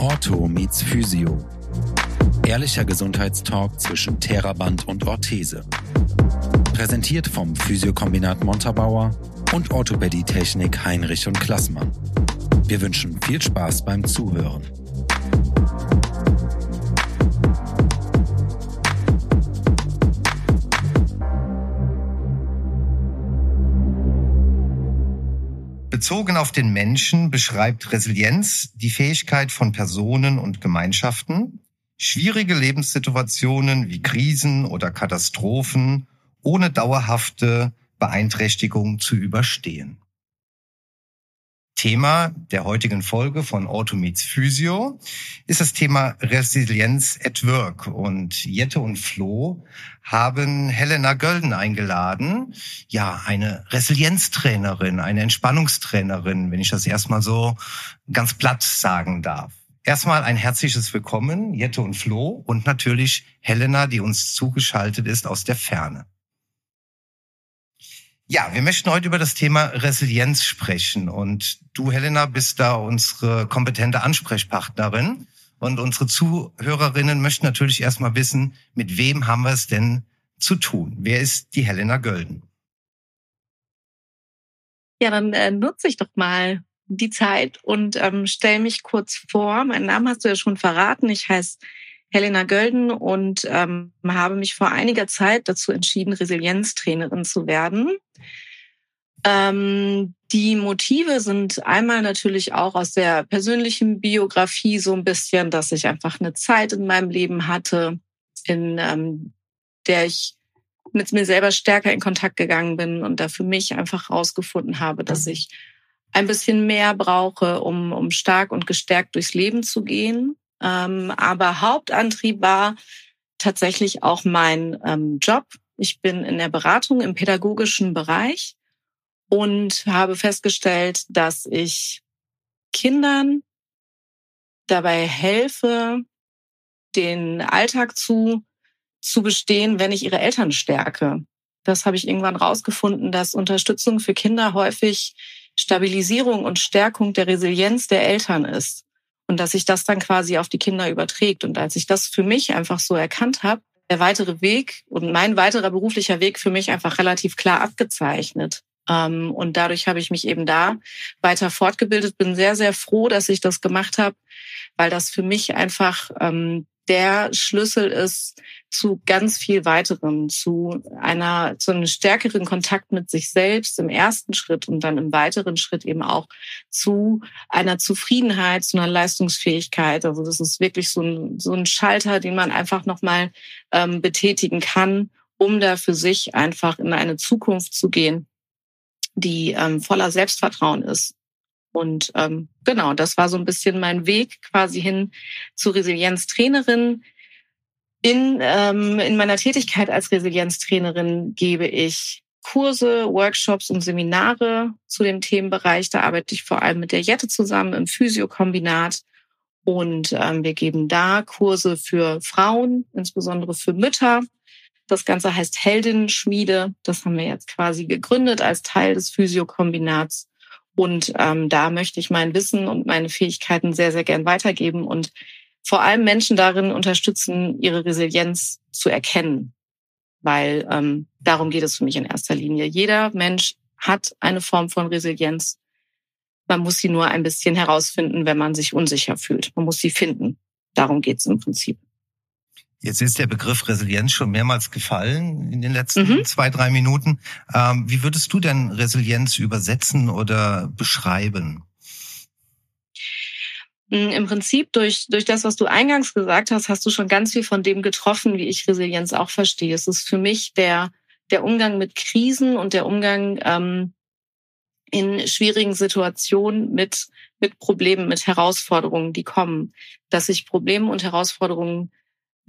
Ortho meets Physio. Ehrlicher Gesundheitstalk zwischen Theraband und Orthese. Präsentiert vom Physiokombinat Montabaur und Orthopädie-Technik Heinrich und Klassmann. Wir wünschen viel Spaß beim Zuhören. Bezogen auf den Menschen beschreibt Resilienz die Fähigkeit von Personen und Gemeinschaften, schwierige Lebenssituationen wie Krisen oder Katastrophen ohne dauerhafte Beeinträchtigung zu überstehen. Thema der heutigen Folge von Auto Meets Physio ist das Thema Resilienz at Work. Und Jette und Flo haben Helena Gölden eingeladen. Ja, eine Resilienztrainerin, eine Entspannungstrainerin, wenn ich das erstmal so ganz platt sagen darf. Erstmal ein herzliches Willkommen, Jette und Flo und natürlich Helena, die uns zugeschaltet ist aus der Ferne. Ja, wir möchten heute über das Thema Resilienz sprechen. Und du, Helena, bist da unsere kompetente Ansprechpartnerin. Und unsere Zuhörerinnen möchten natürlich erstmal wissen, mit wem haben wir es denn zu tun? Wer ist die Helena Gölden? Ja, dann äh, nutze ich doch mal die Zeit und ähm, stelle mich kurz vor. Mein Name hast du ja schon verraten. Ich heiße Helena Gölden und ähm, habe mich vor einiger Zeit dazu entschieden, Resilienztrainerin zu werden. Ähm, die Motive sind einmal natürlich auch aus der persönlichen Biografie so ein bisschen, dass ich einfach eine Zeit in meinem Leben hatte, in ähm, der ich mit mir selber stärker in Kontakt gegangen bin und da für mich einfach herausgefunden habe, dass ich ein bisschen mehr brauche, um, um stark und gestärkt durchs Leben zu gehen. Ähm, aber Hauptantrieb war tatsächlich auch mein ähm, Job. Ich bin in der Beratung im pädagogischen Bereich und habe festgestellt, dass ich Kindern dabei helfe, den Alltag zu, zu bestehen, wenn ich ihre Eltern stärke. Das habe ich irgendwann rausgefunden, dass Unterstützung für Kinder häufig Stabilisierung und Stärkung der Resilienz der Eltern ist und dass sich das dann quasi auf die Kinder überträgt. Und als ich das für mich einfach so erkannt habe, der weitere Weg und mein weiterer beruflicher Weg für mich einfach relativ klar abgezeichnet. Ähm, und dadurch habe ich mich eben da weiter fortgebildet, bin sehr, sehr froh, dass ich das gemacht habe, weil das für mich einfach ähm, der Schlüssel ist zu ganz viel weiterem, zu einer, zu einem stärkeren Kontakt mit sich selbst im ersten Schritt und dann im weiteren Schritt eben auch zu einer Zufriedenheit, zu einer Leistungsfähigkeit. Also das ist wirklich so ein, so ein Schalter, den man einfach nochmal ähm, betätigen kann, um da für sich einfach in eine Zukunft zu gehen, die ähm, voller Selbstvertrauen ist. Und ähm, genau, das war so ein bisschen mein Weg quasi hin zur Resilienztrainerin. In, ähm, in meiner Tätigkeit als Resilienztrainerin gebe ich Kurse, Workshops und Seminare zu dem Themenbereich. Da arbeite ich vor allem mit der Jette zusammen im Physiokombinat. Und ähm, wir geben da Kurse für Frauen, insbesondere für Mütter. Das Ganze heißt Heldinnenschmiede. Das haben wir jetzt quasi gegründet als Teil des Physiokombinats. Und ähm, da möchte ich mein Wissen und meine Fähigkeiten sehr, sehr gern weitergeben und vor allem Menschen darin unterstützen, ihre Resilienz zu erkennen. Weil ähm, darum geht es für mich in erster Linie. Jeder Mensch hat eine Form von Resilienz. Man muss sie nur ein bisschen herausfinden, wenn man sich unsicher fühlt. Man muss sie finden. Darum geht es im Prinzip. Jetzt ist der Begriff Resilienz schon mehrmals gefallen in den letzten mhm. zwei, drei Minuten. Ähm, wie würdest du denn Resilienz übersetzen oder beschreiben? Mm, Im Prinzip durch, durch das, was du eingangs gesagt hast, hast du schon ganz viel von dem getroffen, wie ich Resilienz auch verstehe. Es ist für mich der, der Umgang mit Krisen und der Umgang ähm, in schwierigen Situationen mit, mit Problemen, mit Herausforderungen, die kommen. Dass ich Probleme und Herausforderungen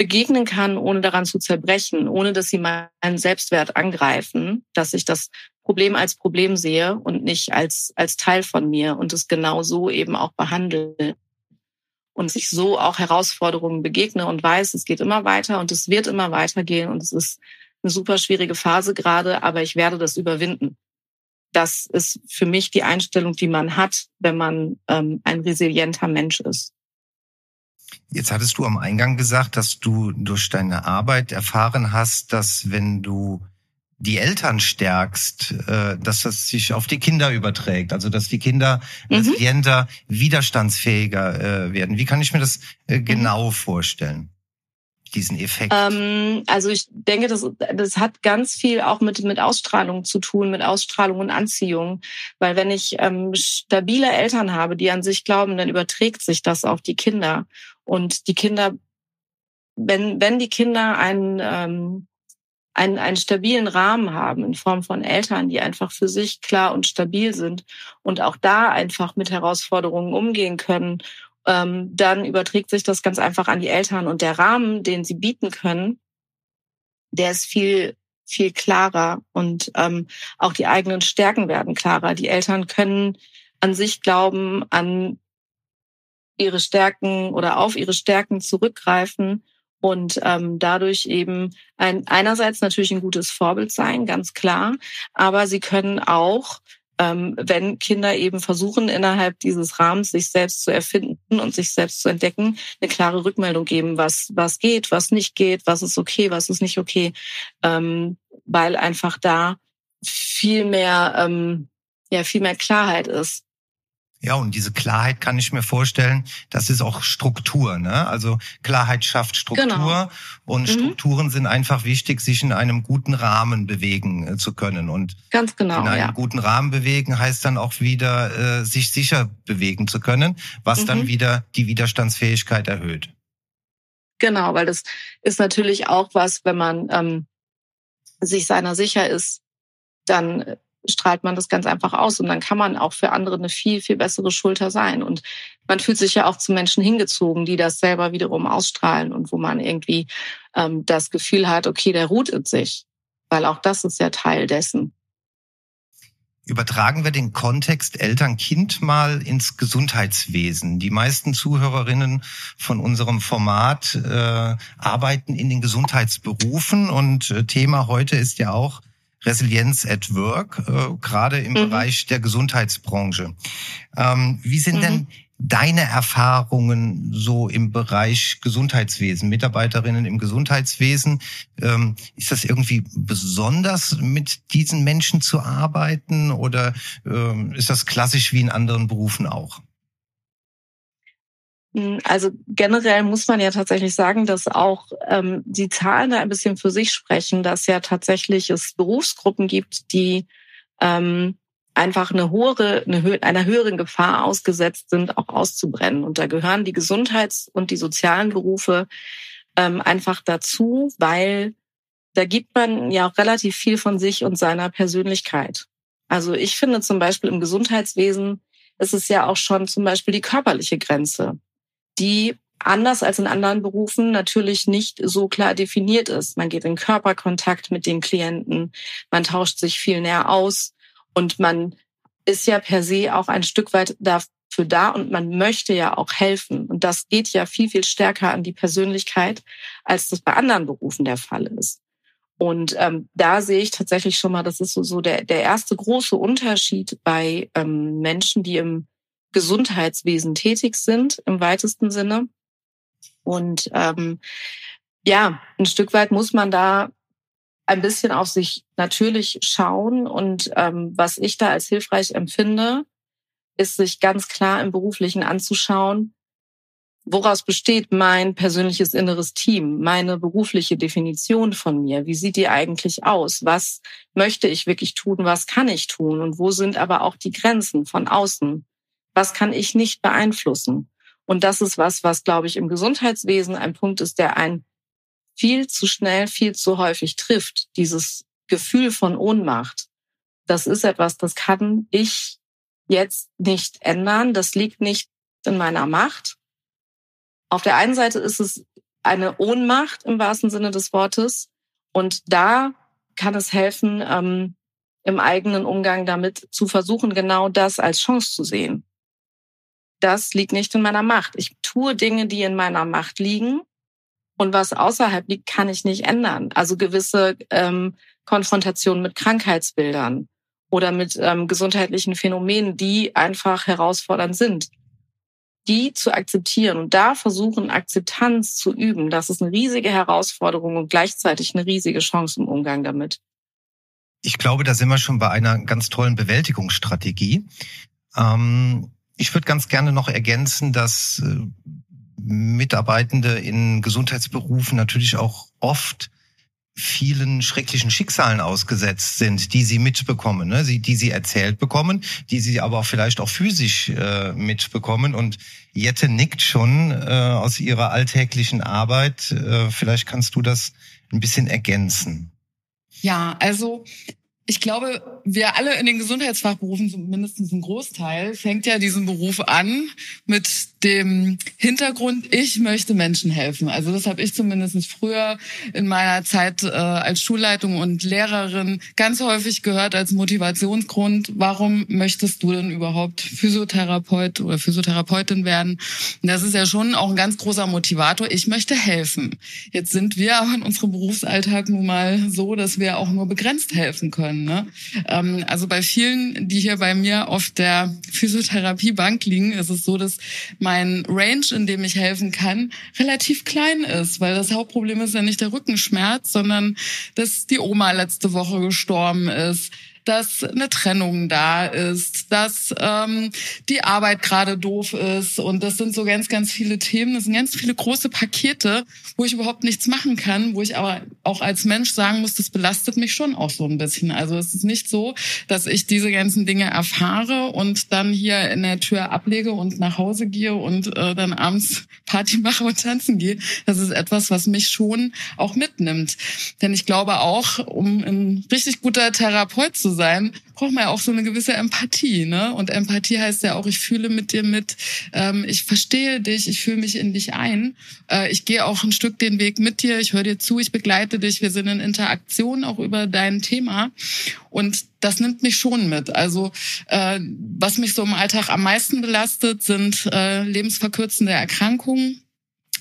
begegnen kann, ohne daran zu zerbrechen, ohne dass sie meinen Selbstwert angreifen, dass ich das Problem als Problem sehe und nicht als, als Teil von mir und es genau so eben auch behandle und sich so auch Herausforderungen begegne und weiß, es geht immer weiter und es wird immer weitergehen und es ist eine super schwierige Phase gerade, aber ich werde das überwinden. Das ist für mich die Einstellung, die man hat, wenn man ähm, ein resilienter Mensch ist. Jetzt hattest du am Eingang gesagt, dass du durch deine Arbeit erfahren hast, dass wenn du die Eltern stärkst, äh, dass das sich auf die Kinder überträgt, also dass die Kinder mhm. resilienter, widerstandsfähiger äh, werden. Wie kann ich mir das äh, mhm. genau vorstellen? diesen Effekt? Ähm, also ich denke, das, das hat ganz viel auch mit, mit Ausstrahlung zu tun, mit Ausstrahlung und Anziehung. Weil wenn ich ähm, stabile Eltern habe, die an sich glauben, dann überträgt sich das auf die Kinder. Und die Kinder, wenn, wenn die Kinder einen, ähm, einen, einen stabilen Rahmen haben in Form von Eltern, die einfach für sich klar und stabil sind und auch da einfach mit Herausforderungen umgehen können, ähm, dann überträgt sich das ganz einfach an die Eltern und der Rahmen, den sie bieten können, der ist viel viel klarer und ähm, auch die eigenen Stärken werden klarer. Die Eltern können an sich glauben, an ihre Stärken oder auf ihre Stärken zurückgreifen und ähm, dadurch eben ein, einerseits natürlich ein gutes Vorbild sein, ganz klar, aber sie können auch ähm, wenn Kinder eben versuchen, innerhalb dieses Rahmens sich selbst zu erfinden und sich selbst zu entdecken, eine klare Rückmeldung geben, was, was geht, was nicht geht, was ist okay, was ist nicht okay, ähm, weil einfach da viel mehr, ähm, ja, viel mehr Klarheit ist. Ja, und diese Klarheit kann ich mir vorstellen, das ist auch Struktur. Ne? Also Klarheit schafft Struktur genau. und mhm. Strukturen sind einfach wichtig, sich in einem guten Rahmen bewegen äh, zu können. Und ganz genau. In einem ja. guten Rahmen bewegen heißt dann auch wieder, äh, sich sicher bewegen zu können, was mhm. dann wieder die Widerstandsfähigkeit erhöht. Genau, weil das ist natürlich auch was, wenn man ähm, sich seiner sicher ist, dann strahlt man das ganz einfach aus und dann kann man auch für andere eine viel, viel bessere Schulter sein. Und man fühlt sich ja auch zu Menschen hingezogen, die das selber wiederum ausstrahlen und wo man irgendwie ähm, das Gefühl hat, okay, der ruht in sich, weil auch das ist ja Teil dessen. Übertragen wir den Kontext Eltern-Kind mal ins Gesundheitswesen. Die meisten Zuhörerinnen von unserem Format äh, arbeiten in den Gesundheitsberufen und äh, Thema heute ist ja auch Resilienz at Work, äh, gerade im mhm. Bereich der Gesundheitsbranche. Ähm, wie sind mhm. denn deine Erfahrungen so im Bereich Gesundheitswesen, Mitarbeiterinnen im Gesundheitswesen? Ähm, ist das irgendwie besonders, mit diesen Menschen zu arbeiten oder ähm, ist das klassisch wie in anderen Berufen auch? Hm, also generell muss man ja tatsächlich sagen, dass auch ähm, die Zahlen da ein bisschen für sich sprechen, dass ja tatsächlich es Berufsgruppen gibt, die ähm, einfach eine hohe, eine, einer höheren Gefahr ausgesetzt sind, auch auszubrennen. Und da gehören die Gesundheits- und die sozialen Berufe ähm, einfach dazu, weil da gibt man ja auch relativ viel von sich und seiner Persönlichkeit. Also ich finde zum Beispiel im Gesundheitswesen ist es ja auch schon zum Beispiel die körperliche Grenze die anders als in anderen Berufen natürlich nicht so klar definiert ist. Man geht in Körperkontakt mit den Klienten, man tauscht sich viel näher aus und man ist ja per se auch ein Stück weit dafür da und man möchte ja auch helfen. Und das geht ja viel, viel stärker an die Persönlichkeit, als das bei anderen Berufen der Fall ist. Und ähm, da sehe ich tatsächlich schon mal, das ist so, so der, der erste große Unterschied bei ähm, Menschen, die im Gesundheitswesen tätig sind im weitesten Sinne. Und ähm, ja, ein Stück weit muss man da ein bisschen auf sich natürlich schauen. Und ähm, was ich da als hilfreich empfinde, ist sich ganz klar im Beruflichen anzuschauen, woraus besteht mein persönliches inneres Team, meine berufliche Definition von mir? Wie sieht die eigentlich aus? Was möchte ich wirklich tun? Was kann ich tun? Und wo sind aber auch die Grenzen von außen? Was kann ich nicht beeinflussen? Und das ist was, was, glaube ich, im Gesundheitswesen ein Punkt ist, der einen viel zu schnell, viel zu häufig trifft. Dieses Gefühl von Ohnmacht. Das ist etwas, das kann ich jetzt nicht ändern. Das liegt nicht in meiner Macht. Auf der einen Seite ist es eine Ohnmacht im wahrsten Sinne des Wortes. Und da kann es helfen, ähm, im eigenen Umgang damit zu versuchen, genau das als Chance zu sehen das liegt nicht in meiner Macht. Ich tue Dinge, die in meiner Macht liegen. Und was außerhalb liegt, kann ich nicht ändern. Also gewisse ähm, Konfrontationen mit Krankheitsbildern oder mit ähm, gesundheitlichen Phänomenen, die einfach herausfordernd sind. die zu akzeptieren und da versuchen, Akzeptanz zu üben, das ist eine riesige Herausforderung und gleichzeitig eine riesige Chance im Umgang damit. Ich glaube, da sind wir schon bei einer ganz tollen Bewältigungsstrategie. Ähm, ich würde ganz gerne noch ergänzen, dass äh, Mitarbeitende in Gesundheitsberufen natürlich auch oft vielen schrecklichen Schicksalen ausgesetzt sind, die sie mitbekommen, ne? sie, die sie erzählt bekommen, die sie aber vielleicht auch physisch äh, mitbekommen. Und Jette nickt schon äh, aus ihrer alltäglichen Arbeit. Äh, vielleicht kannst du das ein bisschen ergänzen. Ja, also ich glaube, wir alle in den Gesundheitsfachberufen, mindestens ein Großteil, fängt ja diesen Beruf an mit dem Hintergrund, ich möchte Menschen helfen. Also das habe ich zumindest früher in meiner Zeit äh, als Schulleitung und Lehrerin ganz häufig gehört als Motivationsgrund, warum möchtest du denn überhaupt Physiotherapeut oder Physiotherapeutin werden? Und das ist ja schon auch ein ganz großer Motivator. Ich möchte helfen. Jetzt sind wir aber in unserem Berufsalltag nun mal so, dass wir auch nur begrenzt helfen können. Ne? Ähm, also bei vielen, die hier bei mir auf der Physiotherapiebank liegen, ist es so, dass mein Range, in dem ich helfen kann, relativ klein ist, weil das Hauptproblem ist ja nicht der Rückenschmerz, sondern dass die Oma letzte Woche gestorben ist, dass eine Trennung da ist, dass ähm, die Arbeit gerade doof ist. Und das sind so ganz, ganz viele Themen. Das sind ganz viele große Pakete, wo ich überhaupt nichts machen kann, wo ich aber auch als Mensch sagen muss, das belastet mich schon auch so ein bisschen. Also es ist nicht so, dass ich diese ganzen Dinge erfahre und dann hier in der Tür ablege und nach Hause gehe und äh, dann abends Party mache und tanzen gehe. Das ist etwas, was mich schon auch mitnimmt. Denn ich glaube auch, um ein richtig guter Therapeut zu sein, braucht man ja auch so eine gewisse Empathie. Ne? Und Empathie heißt ja auch, ich fühle mit dir mit, ähm, ich verstehe dich, ich fühle mich in dich ein. Äh, ich gehe auch ein Stück den Weg mit dir, ich höre dir zu, ich begleite dich, wir sind in Interaktion auch über dein Thema. Und das nimmt mich schon mit. Also äh, was mich so im Alltag am meisten belastet, sind äh, lebensverkürzende Erkrankungen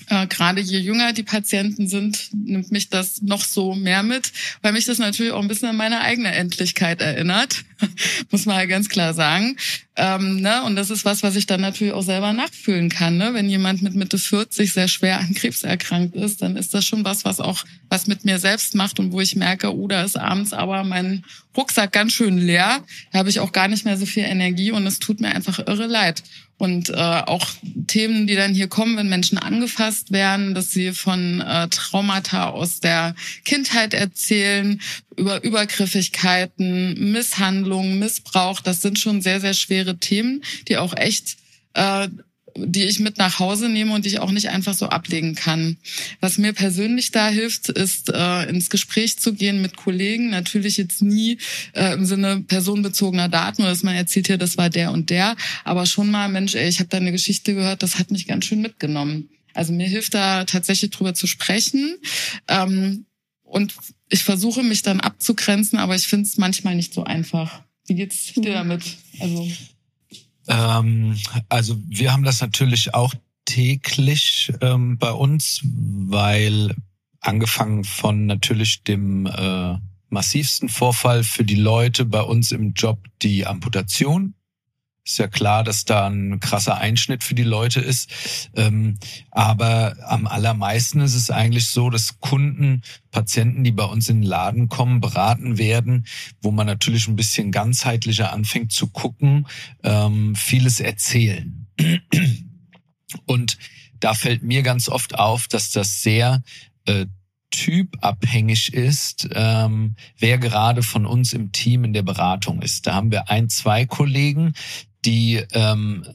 äh, gerade je jünger die Patienten sind, nimmt mich das noch so mehr mit, weil mich das natürlich auch ein bisschen an meine eigene Endlichkeit erinnert, muss man halt ganz klar sagen. Ähm, ne? Und das ist was, was ich dann natürlich auch selber nachfühlen kann. Ne? Wenn jemand mit Mitte 40 sehr schwer an Krebs erkrankt ist, dann ist das schon was, was auch was mit mir selbst macht und wo ich merke, oh, da ist abends aber mein Rucksack ganz schön leer. Da habe ich auch gar nicht mehr so viel Energie und es tut mir einfach irre leid. Und äh, auch Themen, die dann hier kommen, wenn Menschen angefasst werden, dass sie von äh, Traumata aus der Kindheit erzählen, über Übergriffigkeiten, Misshandlungen, Missbrauch, das sind schon sehr, sehr schwere Themen, die auch echt äh, die ich mit nach Hause nehme und die ich auch nicht einfach so ablegen kann. Was mir persönlich da hilft, ist äh, ins Gespräch zu gehen mit Kollegen. Natürlich jetzt nie äh, im Sinne personenbezogener Daten oder dass man erzählt hier, das war der und der, aber schon mal, Mensch, ey, ich habe da eine Geschichte gehört, das hat mich ganz schön mitgenommen. Also mir hilft da tatsächlich drüber zu sprechen. Ähm, und ich versuche mich dann abzugrenzen, aber ich finde es manchmal nicht so einfach. Wie geht's dir damit? Also ähm, also wir haben das natürlich auch täglich ähm, bei uns, weil angefangen von natürlich dem äh, massivsten Vorfall für die Leute bei uns im Job die Amputation ist ja klar, dass da ein krasser Einschnitt für die Leute ist. Ähm, aber am allermeisten ist es eigentlich so, dass Kunden, Patienten, die bei uns in den Laden kommen, beraten werden, wo man natürlich ein bisschen ganzheitlicher anfängt zu gucken, ähm, vieles erzählen. Und da fällt mir ganz oft auf, dass das sehr äh, typabhängig ist, ähm, wer gerade von uns im Team in der Beratung ist. Da haben wir ein, zwei Kollegen, die ähm,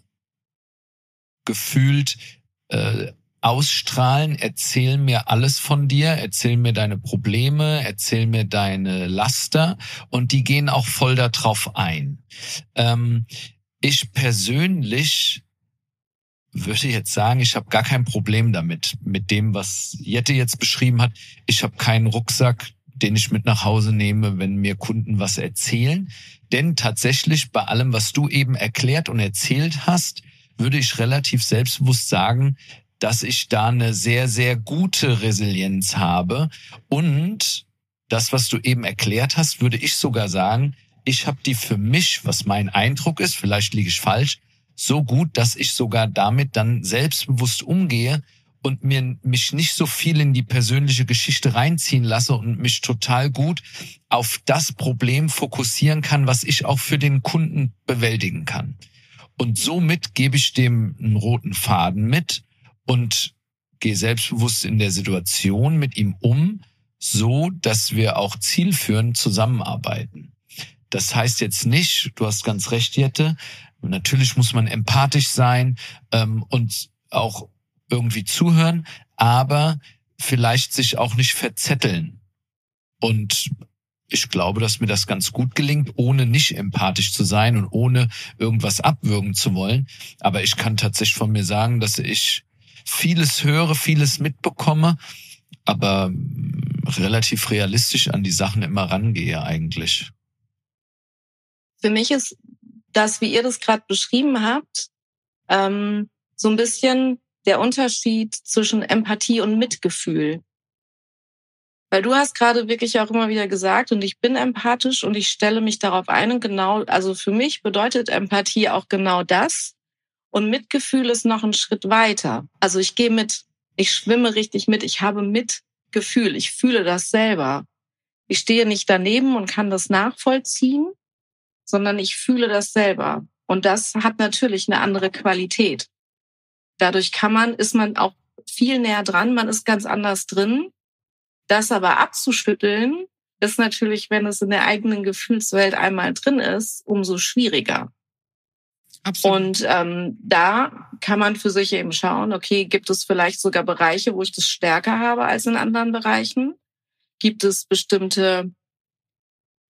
gefühlt äh, ausstrahlen, erzähl mir alles von dir, erzähl mir deine Probleme, erzähl mir deine Laster und die gehen auch voll darauf ein. Ähm, ich persönlich würde jetzt sagen, ich habe gar kein Problem damit, mit dem, was Jette jetzt beschrieben hat. Ich habe keinen Rucksack, den ich mit nach Hause nehme, wenn mir Kunden was erzählen. Denn tatsächlich bei allem, was du eben erklärt und erzählt hast, würde ich relativ selbstbewusst sagen, dass ich da eine sehr, sehr gute Resilienz habe. Und das, was du eben erklärt hast, würde ich sogar sagen, ich habe die für mich, was mein Eindruck ist, vielleicht liege ich falsch, so gut, dass ich sogar damit dann selbstbewusst umgehe und mir mich nicht so viel in die persönliche Geschichte reinziehen lasse und mich total gut auf das Problem fokussieren kann, was ich auch für den Kunden bewältigen kann. Und somit gebe ich dem einen roten Faden mit und gehe selbstbewusst in der Situation mit ihm um, so dass wir auch zielführend zusammenarbeiten. Das heißt jetzt nicht, du hast ganz recht, Jette, natürlich muss man empathisch sein ähm, und auch irgendwie zuhören, aber vielleicht sich auch nicht verzetteln. Und ich glaube, dass mir das ganz gut gelingt, ohne nicht empathisch zu sein und ohne irgendwas abwürgen zu wollen. Aber ich kann tatsächlich von mir sagen, dass ich vieles höre, vieles mitbekomme, aber relativ realistisch an die Sachen immer rangehe eigentlich. Für mich ist das, wie ihr das gerade beschrieben habt, ähm, so ein bisschen der Unterschied zwischen Empathie und Mitgefühl. Weil du hast gerade wirklich auch immer wieder gesagt, und ich bin empathisch und ich stelle mich darauf ein und genau, also für mich bedeutet Empathie auch genau das. Und Mitgefühl ist noch ein Schritt weiter. Also ich gehe mit, ich schwimme richtig mit, ich habe Mitgefühl, ich fühle das selber. Ich stehe nicht daneben und kann das nachvollziehen, sondern ich fühle das selber. Und das hat natürlich eine andere Qualität. Dadurch kann man, ist man auch viel näher dran, man ist ganz anders drin. Das aber abzuschütteln, ist natürlich, wenn es in der eigenen Gefühlswelt einmal drin ist, umso schwieriger. Absolut. Und ähm, da kann man für sich eben schauen, okay, gibt es vielleicht sogar Bereiche, wo ich das stärker habe als in anderen Bereichen? Gibt es bestimmte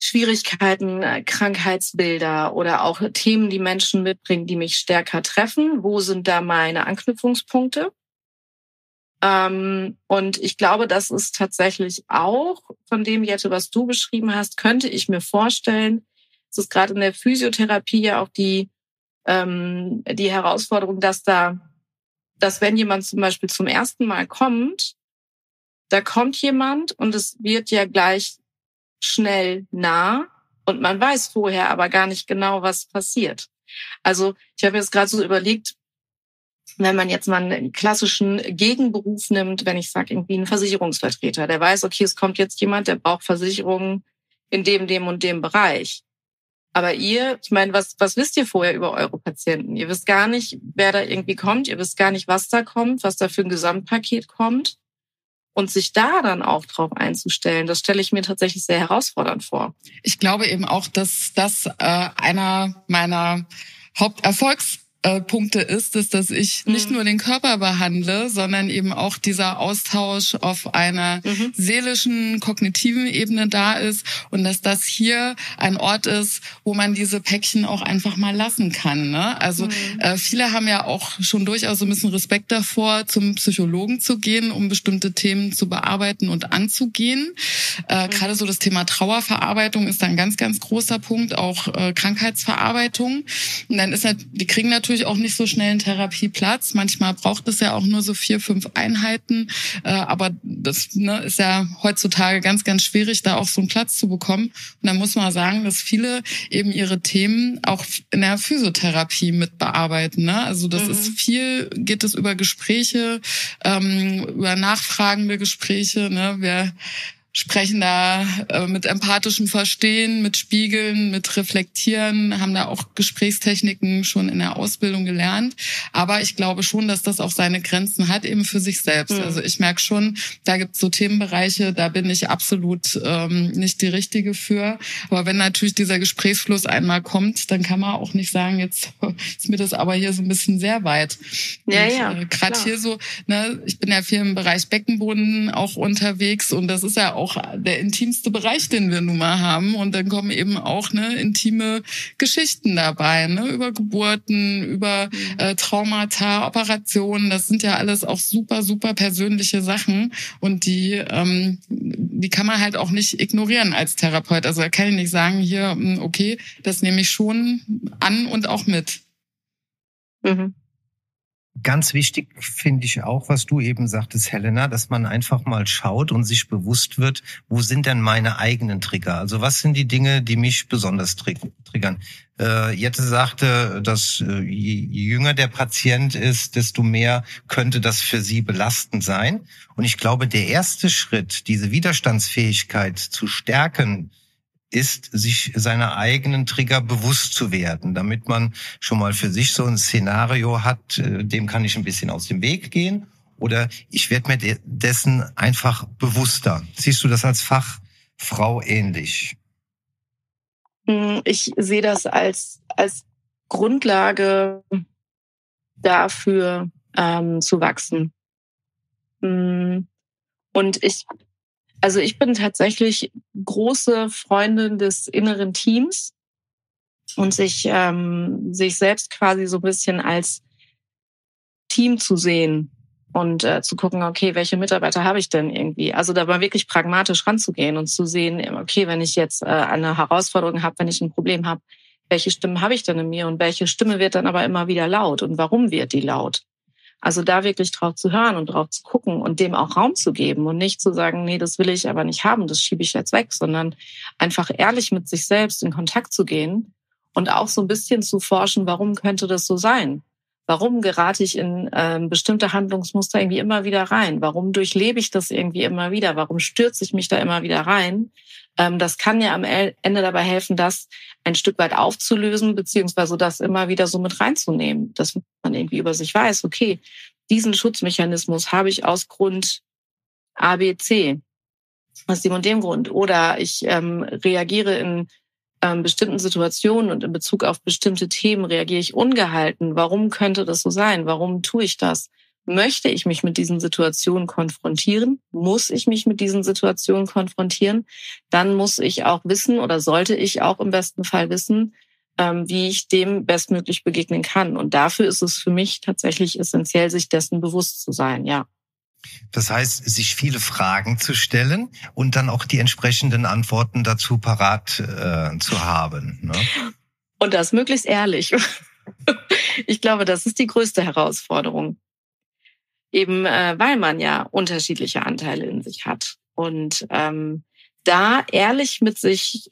Schwierigkeiten, äh, Krankheitsbilder oder auch Themen, die Menschen mitbringen, die mich stärker treffen? Wo sind da meine Anknüpfungspunkte? Ähm, und ich glaube, das ist tatsächlich auch von dem, Jette, was du beschrieben hast, könnte ich mir vorstellen, es ist gerade in der Physiotherapie ja auch die, ähm, die Herausforderung, dass da, dass wenn jemand zum Beispiel zum ersten Mal kommt, da kommt jemand und es wird ja gleich schnell nah und man weiß vorher aber gar nicht genau, was passiert. Also ich habe jetzt gerade so überlegt, wenn man jetzt mal einen klassischen Gegenberuf nimmt, wenn ich sage, irgendwie ein Versicherungsvertreter, der weiß, okay, es kommt jetzt jemand, der braucht Versicherungen in dem, dem und dem Bereich. Aber ihr, ich meine, was, was wisst ihr vorher über eure Patienten? Ihr wisst gar nicht, wer da irgendwie kommt, ihr wisst gar nicht, was da kommt, was da für ein Gesamtpaket kommt. Und sich da dann auch drauf einzustellen, das stelle ich mir tatsächlich sehr herausfordernd vor. Ich glaube eben auch, dass das äh, einer meiner Haupterfolgs äh, Punkte ist es, dass ich mhm. nicht nur den Körper behandle, sondern eben auch dieser Austausch auf einer mhm. seelischen, kognitiven Ebene da ist und dass das hier ein Ort ist, wo man diese Päckchen auch einfach mal lassen kann. Ne? Also mhm. äh, viele haben ja auch schon durchaus so ein bisschen Respekt davor, zum Psychologen zu gehen, um bestimmte Themen zu bearbeiten und anzugehen. Äh, mhm. Gerade so das Thema Trauerverarbeitung ist da ein ganz, ganz großer Punkt, auch äh, Krankheitsverarbeitung. Und dann ist halt, die kriegen natürlich natürlich auch nicht so schnell einen Therapieplatz. Manchmal braucht es ja auch nur so vier, fünf Einheiten. Äh, aber das ne, ist ja heutzutage ganz, ganz schwierig, da auch so einen Platz zu bekommen. Und da muss man sagen, dass viele eben ihre Themen auch in der Physiotherapie mit bearbeiten. Ne? Also das mhm. ist viel, geht es über Gespräche, ähm, über nachfragende Gespräche. Ne? Wer sprechen da äh, mit empathischem Verstehen, mit Spiegeln, mit Reflektieren, haben da auch Gesprächstechniken schon in der Ausbildung gelernt. Aber ich glaube schon, dass das auch seine Grenzen hat, eben für sich selbst. Mhm. Also ich merke schon, da gibt es so Themenbereiche, da bin ich absolut ähm, nicht die Richtige für. Aber wenn natürlich dieser Gesprächsfluss einmal kommt, dann kann man auch nicht sagen, jetzt ist mir das aber hier so ein bisschen sehr weit. Ja, und, ja. Äh, Gerade hier so, ne, ich bin ja viel im Bereich Beckenboden auch unterwegs und das ist ja auch auch der intimste Bereich, den wir nun mal haben. Und dann kommen eben auch ne, intime Geschichten dabei, ne, über Geburten, über mhm. äh, Traumata, Operationen. Das sind ja alles auch super, super persönliche Sachen. Und die, ähm, die kann man halt auch nicht ignorieren als Therapeut. Also da kann ich nicht sagen, hier, hm, okay, das nehme ich schon an und auch mit. Mhm. Ganz wichtig finde ich auch, was du eben sagtest, Helena, dass man einfach mal schaut und sich bewusst wird, wo sind denn meine eigenen Trigger? Also was sind die Dinge, die mich besonders triggern? Äh, Jette sagte, dass äh, je jünger der Patient ist, desto mehr könnte das für sie belastend sein. Und ich glaube, der erste Schritt, diese Widerstandsfähigkeit zu stärken, ist, sich seiner eigenen Trigger bewusst zu werden, damit man schon mal für sich so ein Szenario hat, äh, dem kann ich ein bisschen aus dem Weg gehen oder ich werde mir dessen einfach bewusster. Siehst du das als Fachfrau ähnlich? Hm, ich sehe das als, als Grundlage dafür ähm, zu wachsen. Hm, und ich also ich bin tatsächlich große Freundin des inneren Teams und sich, ähm, sich selbst quasi so ein bisschen als Team zu sehen und äh, zu gucken, okay, welche Mitarbeiter habe ich denn irgendwie? Also da mal wirklich pragmatisch ranzugehen und zu sehen, okay, wenn ich jetzt äh, eine Herausforderung habe, wenn ich ein Problem habe, welche Stimme habe ich denn in mir und welche Stimme wird dann aber immer wieder laut und warum wird die laut? Also da wirklich drauf zu hören und drauf zu gucken und dem auch Raum zu geben und nicht zu sagen, nee, das will ich aber nicht haben, das schiebe ich jetzt weg, sondern einfach ehrlich mit sich selbst in Kontakt zu gehen und auch so ein bisschen zu forschen, warum könnte das so sein? Warum gerate ich in ähm, bestimmte Handlungsmuster irgendwie immer wieder rein? Warum durchlebe ich das irgendwie immer wieder? Warum stürze ich mich da immer wieder rein? Ähm, das kann ja am Ende dabei helfen, das ein Stück weit aufzulösen, beziehungsweise das immer wieder so mit reinzunehmen, dass man irgendwie über sich weiß, okay, diesen Schutzmechanismus habe ich aus Grund A, B, C, aus dem und dem Grund. Oder ich ähm, reagiere in ähm, bestimmten Situationen und in Bezug auf bestimmte Themen reagiere ich ungehalten. Warum könnte das so sein? Warum tue ich das? Möchte ich mich mit diesen Situationen konfrontieren? Muss ich mich mit diesen Situationen konfrontieren? Dann muss ich auch wissen oder sollte ich auch im besten Fall wissen, ähm, wie ich dem bestmöglich begegnen kann. Und dafür ist es für mich tatsächlich essentiell, sich dessen bewusst zu sein, ja. Das heißt, sich viele Fragen zu stellen und dann auch die entsprechenden Antworten dazu parat äh, zu haben. Ne? Und das möglichst ehrlich. ich glaube, das ist die größte Herausforderung eben äh, weil man ja unterschiedliche Anteile in sich hat. Und ähm, da ehrlich mit sich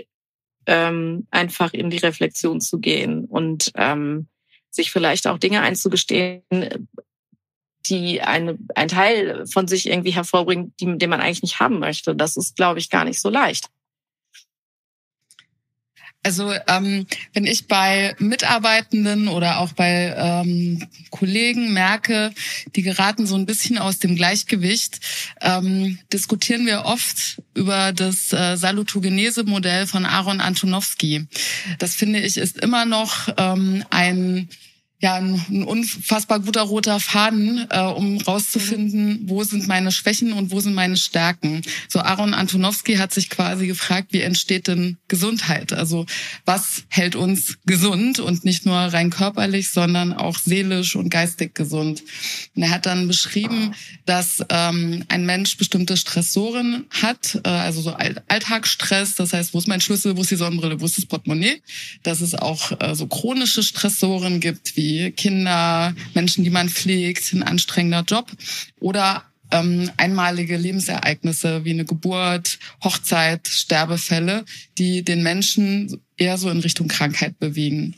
ähm, einfach in die Reflexion zu gehen und ähm, sich vielleicht auch Dinge einzugestehen, die eine, ein Teil von sich irgendwie hervorbringt, die, den man eigentlich nicht haben möchte. Das ist, glaube ich, gar nicht so leicht. Also ähm, wenn ich bei Mitarbeitenden oder auch bei ähm, Kollegen merke, die geraten so ein bisschen aus dem Gleichgewicht, ähm, diskutieren wir oft über das äh, Salutogenese-Modell von Aaron Antonowski. Das finde ich ist immer noch ähm, ein ja ein, ein unfassbar guter roter Faden, äh, um rauszufinden, wo sind meine Schwächen und wo sind meine Stärken. So Aaron Antonowski hat sich quasi gefragt, wie entsteht denn Gesundheit? Also was hält uns gesund und nicht nur rein körperlich, sondern auch seelisch und geistig gesund. Und er hat dann beschrieben, dass ähm, ein Mensch bestimmte Stressoren hat, äh, also so Alltagsstress, das heißt, wo ist mein Schlüssel, wo ist die Sonnenbrille, wo ist das Portemonnaie, dass es auch äh, so chronische Stressoren gibt, wie Kinder, Menschen, die man pflegt, ein anstrengender Job oder ähm, einmalige Lebensereignisse wie eine Geburt, Hochzeit, Sterbefälle, die den Menschen eher so in Richtung Krankheit bewegen.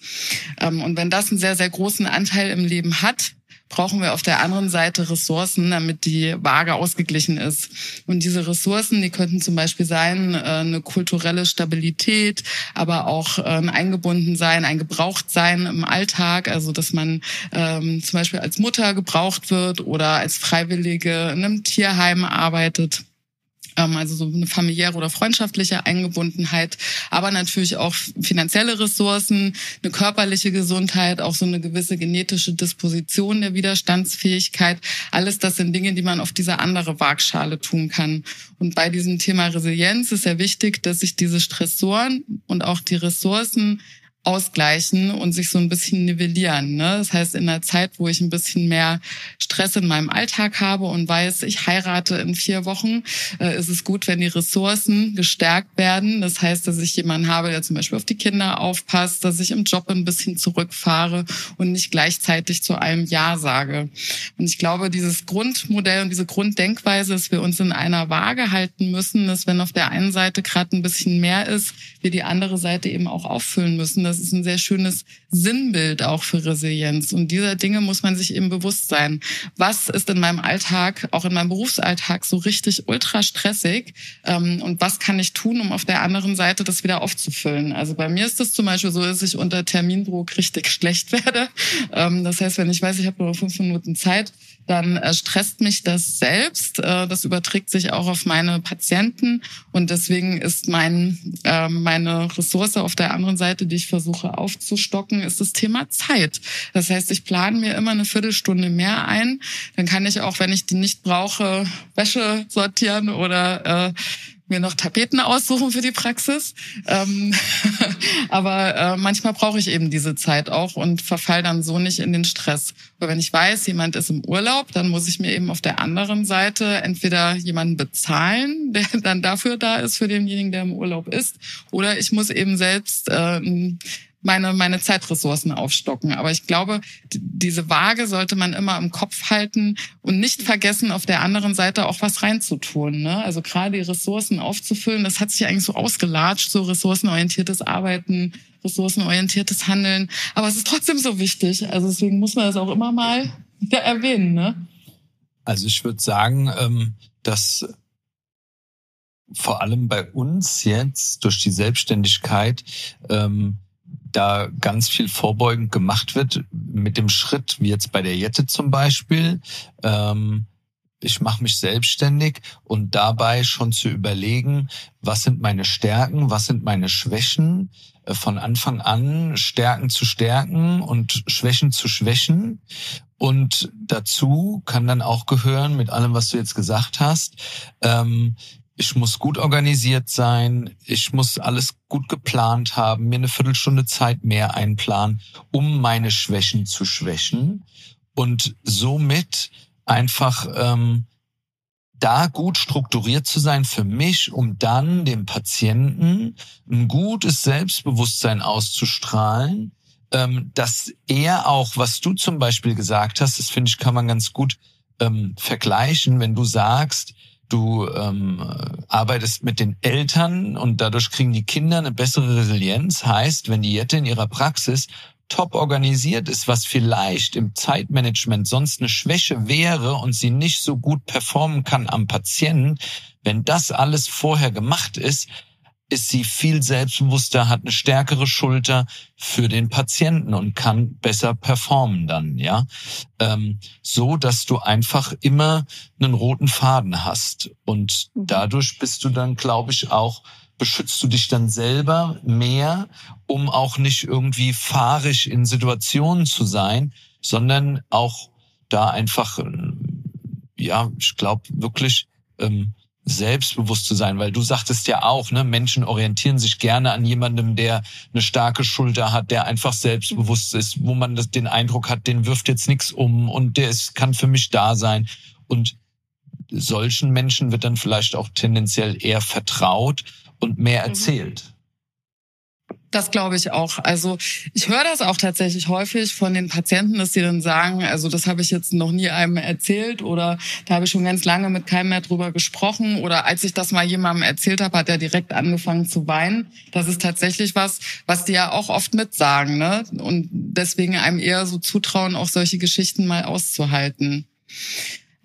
Ähm, und wenn das einen sehr, sehr großen Anteil im Leben hat, brauchen wir auf der anderen Seite Ressourcen, damit die Waage ausgeglichen ist. Und diese Ressourcen, die könnten zum Beispiel sein, äh, eine kulturelle Stabilität, aber auch ein Eingebundensein, ein Gebrauchtsein im Alltag, also dass man ähm, zum Beispiel als Mutter gebraucht wird oder als Freiwillige in einem Tierheim arbeitet. Ähm, also so eine familiäre oder freundschaftliche Eingebundenheit, aber natürlich auch finanzielle Ressourcen, eine körperliche Gesundheit, auch so eine gewisse genetische Disposition der Widerstandsfähigkeit. Alles das sind Dinge, die man auf diese andere Waagschale tun kann. Und bei diesem Thema Resilienz ist ja wichtig, dass sich diese Stressoren und auch die Ressourcen ausgleichen und sich so ein bisschen nivellieren. Ne? Das heißt, in einer Zeit, wo ich ein bisschen mehr Stress in meinem Alltag habe und weiß, ich heirate in vier Wochen, äh, ist es gut, wenn die Ressourcen gestärkt werden. Das heißt, dass ich jemanden habe, der zum Beispiel auf die Kinder aufpasst, dass ich im Job ein bisschen zurückfahre und nicht gleichzeitig zu einem Ja sage. Und ich glaube, dieses Grundmodell und diese Grunddenkweise, dass wir uns in einer Waage halten müssen, dass wenn auf der einen Seite gerade ein bisschen mehr ist, wir die andere Seite eben auch auffüllen müssen. Das ist ein sehr schönes Sinnbild auch für Resilienz. Und dieser Dinge muss man sich eben bewusst sein. Was ist in meinem Alltag, auch in meinem Berufsalltag, so richtig ultra stressig? Ähm, und was kann ich tun, um auf der anderen Seite das wieder aufzufüllen? Also bei mir ist es zum Beispiel so, dass ich unter Termindruck richtig schlecht werde. Ähm, das heißt, wenn ich weiß, ich habe nur fünf Minuten Zeit, dann äh, stresst mich das selbst. Äh, das überträgt sich auch auf meine Patienten und deswegen ist mein äh, meine Ressource auf der anderen Seite, die ich versuche aufzustocken, ist das Thema Zeit. Das heißt, ich plane mir immer eine Viertelstunde mehr ein. Dann kann ich auch, wenn ich die nicht brauche, Wäsche sortieren oder äh, mir noch Tapeten aussuchen für die Praxis. Ähm, aber äh, manchmal brauche ich eben diese Zeit auch und verfall dann so nicht in den Stress. Aber wenn ich weiß, jemand ist im Urlaub, dann muss ich mir eben auf der anderen Seite entweder jemanden bezahlen, der dann dafür da ist, für denjenigen, der im Urlaub ist, oder ich muss eben selbst äh, meine, meine Zeitressourcen aufstocken. Aber ich glaube, diese Waage sollte man immer im Kopf halten und nicht vergessen, auf der anderen Seite auch was reinzutun. Ne? Also gerade die Ressourcen aufzufüllen, das hat sich eigentlich so ausgelatscht, so ressourcenorientiertes Arbeiten, ressourcenorientiertes Handeln. Aber es ist trotzdem so wichtig. Also deswegen muss man das auch immer mal wieder erwähnen. Ne? Also ich würde sagen, ähm, dass vor allem bei uns jetzt durch die Selbstständigkeit ähm, da ganz viel vorbeugend gemacht wird mit dem Schritt, wie jetzt bei der Jette zum Beispiel. Ähm, ich mache mich selbstständig und dabei schon zu überlegen, was sind meine Stärken, was sind meine Schwächen, äh, von Anfang an Stärken zu stärken und Schwächen zu schwächen. Und dazu kann dann auch gehören, mit allem, was du jetzt gesagt hast, ähm, ich muss gut organisiert sein, ich muss alles gut geplant haben, mir eine Viertelstunde Zeit mehr einplanen, um meine Schwächen zu schwächen und somit einfach ähm, da gut strukturiert zu sein für mich, um dann dem Patienten ein gutes Selbstbewusstsein auszustrahlen, ähm, dass er auch, was du zum Beispiel gesagt hast, das finde ich, kann man ganz gut ähm, vergleichen, wenn du sagst, du ähm, arbeitest mit den Eltern und dadurch kriegen die Kinder eine bessere Resilienz. Heißt, wenn die Jette in ihrer Praxis top organisiert ist, was vielleicht im Zeitmanagement sonst eine Schwäche wäre und sie nicht so gut performen kann am Patienten, wenn das alles vorher gemacht ist, ist sie viel selbstbewusster, hat eine stärkere Schulter für den Patienten und kann besser performen dann, ja. Ähm, so, dass du einfach immer einen roten Faden hast. Und mhm. dadurch bist du dann, glaube ich, auch, beschützt du dich dann selber mehr, um auch nicht irgendwie fahrig in Situationen zu sein, sondern auch da einfach, ja, ich glaube wirklich, ähm, selbstbewusst zu sein, weil du sagtest ja auch, ne, Menschen orientieren sich gerne an jemandem, der eine starke Schulter hat, der einfach selbstbewusst ist, wo man das, den Eindruck hat, den wirft jetzt nichts um und der ist, kann für mich da sein. Und solchen Menschen wird dann vielleicht auch tendenziell eher vertraut und mehr mhm. erzählt. Das glaube ich auch. Also ich höre das auch tatsächlich häufig von den Patienten, dass sie dann sagen, also das habe ich jetzt noch nie einem erzählt oder da habe ich schon ganz lange mit keinem mehr drüber gesprochen oder als ich das mal jemandem erzählt habe, hat er direkt angefangen zu weinen. Das ist tatsächlich was, was die ja auch oft mitsagen, ne? Und deswegen einem eher so zutrauen, auch solche Geschichten mal auszuhalten.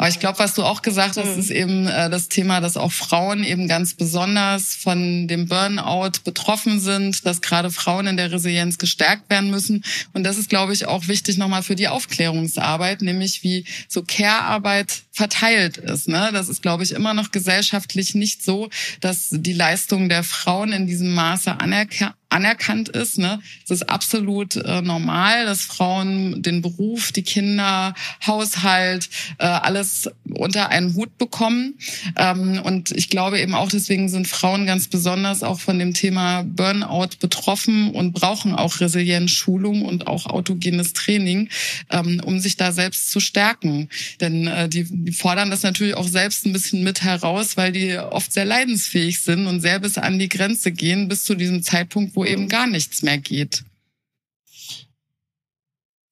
Aber ich glaube, was du auch gesagt hast, mhm. ist eben äh, das Thema, dass auch Frauen eben ganz besonders von dem Burnout betroffen sind, dass gerade Frauen in der Resilienz gestärkt werden müssen. Und das ist, glaube ich, auch wichtig nochmal für die Aufklärungsarbeit, nämlich wie so Care-Arbeit verteilt ist. Ne? Das ist, glaube ich, immer noch gesellschaftlich nicht so, dass die Leistung der Frauen in diesem Maße anerkannt anerkannt ist. Ne? Es ist absolut äh, normal, dass Frauen den Beruf, die Kinder, Haushalt, äh, alles unter einen Hut bekommen. Ähm, und ich glaube eben auch, deswegen sind Frauen ganz besonders auch von dem Thema Burnout betroffen und brauchen auch Resilienzschulung und auch autogenes Training, ähm, um sich da selbst zu stärken. Denn äh, die, die fordern das natürlich auch selbst ein bisschen mit heraus, weil die oft sehr leidensfähig sind und sehr bis an die Grenze gehen, bis zu diesem Zeitpunkt, wo eben gar nichts mehr geht.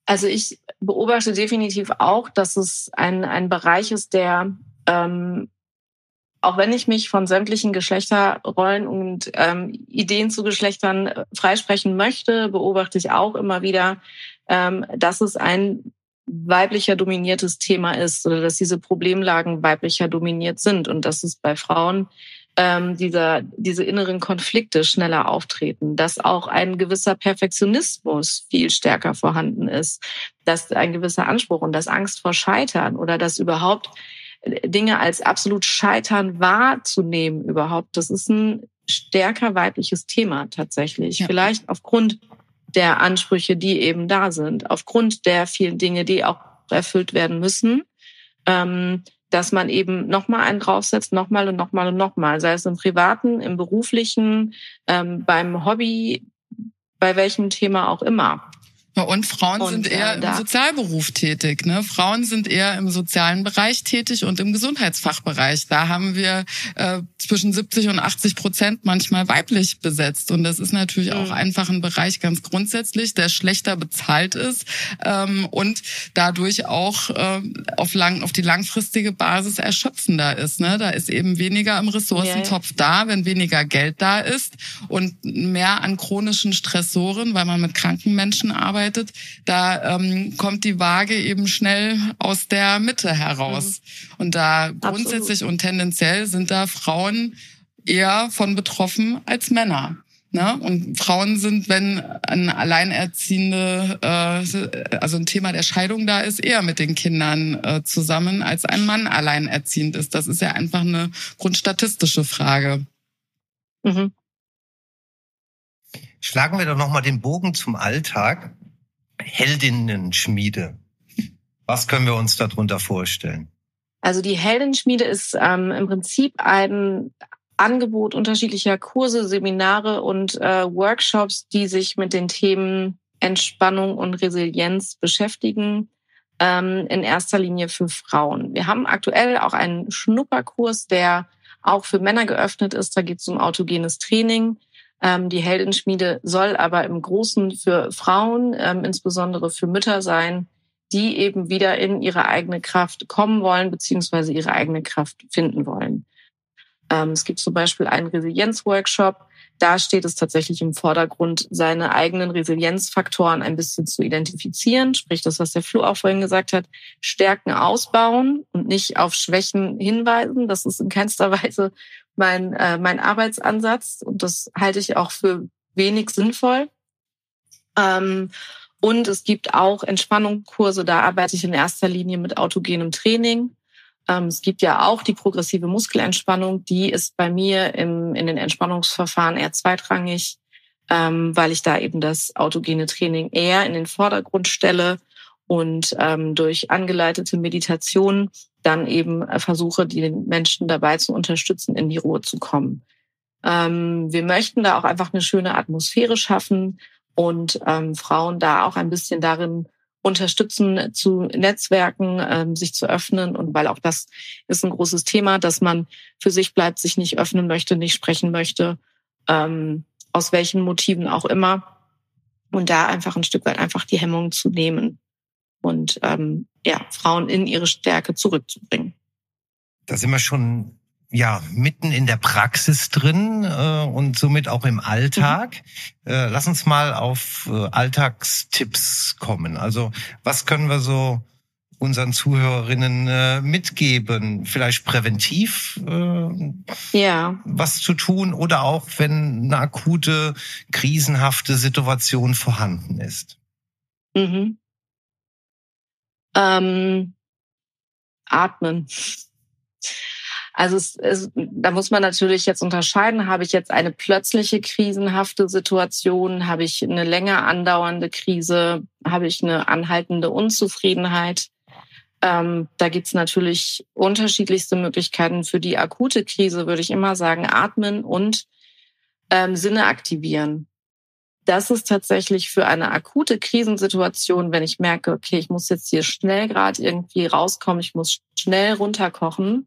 Also ich beobachte definitiv auch, dass es ein, ein Bereich ist, der, ähm, auch wenn ich mich von sämtlichen Geschlechterrollen und ähm, Ideen zu Geschlechtern äh, freisprechen möchte, beobachte ich auch immer wieder, ähm, dass es ein weiblicher dominiertes Thema ist oder dass diese Problemlagen weiblicher dominiert sind und dass es bei Frauen ähm, dieser, diese inneren Konflikte schneller auftreten, dass auch ein gewisser Perfektionismus viel stärker vorhanden ist, dass ein gewisser Anspruch und das Angst vor Scheitern oder dass überhaupt Dinge als absolut Scheitern wahrzunehmen überhaupt, das ist ein stärker weibliches Thema tatsächlich. Ja. Vielleicht aufgrund der Ansprüche, die eben da sind, aufgrund der vielen Dinge, die auch erfüllt werden müssen. Ähm, dass man eben nochmal einen draufsetzt, nochmal und nochmal und nochmal, sei es im privaten, im beruflichen, ähm, beim Hobby, bei welchem Thema auch immer. Und Frauen und, sind eher äh, im Sozialberuf tätig. Ne? Frauen sind eher im sozialen Bereich tätig und im Gesundheitsfachbereich. Da haben wir äh, zwischen 70 und 80 Prozent manchmal weiblich besetzt. Und das ist natürlich mhm. auch einfach ein Bereich ganz grundsätzlich, der schlechter bezahlt ist ähm, und dadurch auch äh, auf, lang, auf die langfristige Basis erschöpfender ist. Ne? Da ist eben weniger im Ressourcentopf ja. da, wenn weniger Geld da ist und mehr an chronischen Stressoren, weil man mit kranken Menschen arbeitet arbeitet, da ähm, kommt die Waage eben schnell aus der Mitte heraus. Mhm. Und da grundsätzlich Absolut. und tendenziell sind da Frauen eher von betroffen als Männer. Ne? Und Frauen sind, wenn ein alleinerziehende, äh, also ein Thema der Scheidung da ist, eher mit den Kindern äh, zusammen, als ein Mann alleinerziehend ist. Das ist ja einfach eine grundstatistische Frage. Mhm. Schlagen wir doch nochmal den Bogen zum Alltag. Heldinnenschmiede. Was können wir uns darunter vorstellen? Also die Heldenschmiede ist ähm, im Prinzip ein Angebot unterschiedlicher Kurse, Seminare und äh, Workshops, die sich mit den Themen Entspannung und Resilienz beschäftigen, ähm, in erster Linie für Frauen. Wir haben aktuell auch einen Schnupperkurs, der auch für Männer geöffnet ist. Da geht es um autogenes Training. Ähm, die Heldenschmiede soll aber im Großen für Frauen, ähm, insbesondere für Mütter sein, die eben wieder in ihre eigene Kraft kommen wollen, beziehungsweise ihre eigene Kraft finden wollen. Ähm, es gibt zum Beispiel einen Resilienzworkshop. Da steht es tatsächlich im Vordergrund, seine eigenen Resilienzfaktoren ein bisschen zu identifizieren, sprich das, was der Flo auch vorhin gesagt hat, Stärken ausbauen und nicht auf Schwächen hinweisen. Das ist in keinster Weise mein, äh, mein Arbeitsansatz und das halte ich auch für wenig sinnvoll. Ähm, und es gibt auch Entspannungskurse, da arbeite ich in erster Linie mit autogenem Training. Ähm, es gibt ja auch die progressive Muskelentspannung, die ist bei mir im, in den Entspannungsverfahren eher zweitrangig, ähm, weil ich da eben das autogene Training eher in den Vordergrund stelle und ähm, durch angeleitete Meditation dann eben äh, versuche, die Menschen dabei zu unterstützen, in die Ruhe zu kommen. Ähm, wir möchten da auch einfach eine schöne Atmosphäre schaffen und ähm, Frauen da auch ein bisschen darin unterstützen, zu Netzwerken, ähm, sich zu öffnen. Und weil auch das ist ein großes Thema, dass man für sich bleibt, sich nicht öffnen möchte, nicht sprechen möchte, ähm, aus welchen Motiven auch immer. Und da einfach ein Stück weit einfach die Hemmung zu nehmen und ähm, ja, Frauen in ihre Stärke zurückzubringen. Da sind wir schon ja mitten in der Praxis drin äh, und somit auch im Alltag. Mhm. Äh, lass uns mal auf äh, Alltagstipps kommen. Also was können wir so unseren Zuhörerinnen äh, mitgeben? Vielleicht präventiv äh, ja. was zu tun oder auch wenn eine akute, krisenhafte Situation vorhanden ist. Mhm. Ähm, atmen. Also es, es, da muss man natürlich jetzt unterscheiden, habe ich jetzt eine plötzliche krisenhafte Situation, habe ich eine länger andauernde Krise, habe ich eine anhaltende Unzufriedenheit. Ähm, da gibt's natürlich unterschiedlichste Möglichkeiten. Für die akute Krise würde ich immer sagen, atmen und ähm, Sinne aktivieren. Das ist tatsächlich für eine akute Krisensituation, wenn ich merke, okay, ich muss jetzt hier schnell gerade irgendwie rauskommen, ich muss schnell runterkochen,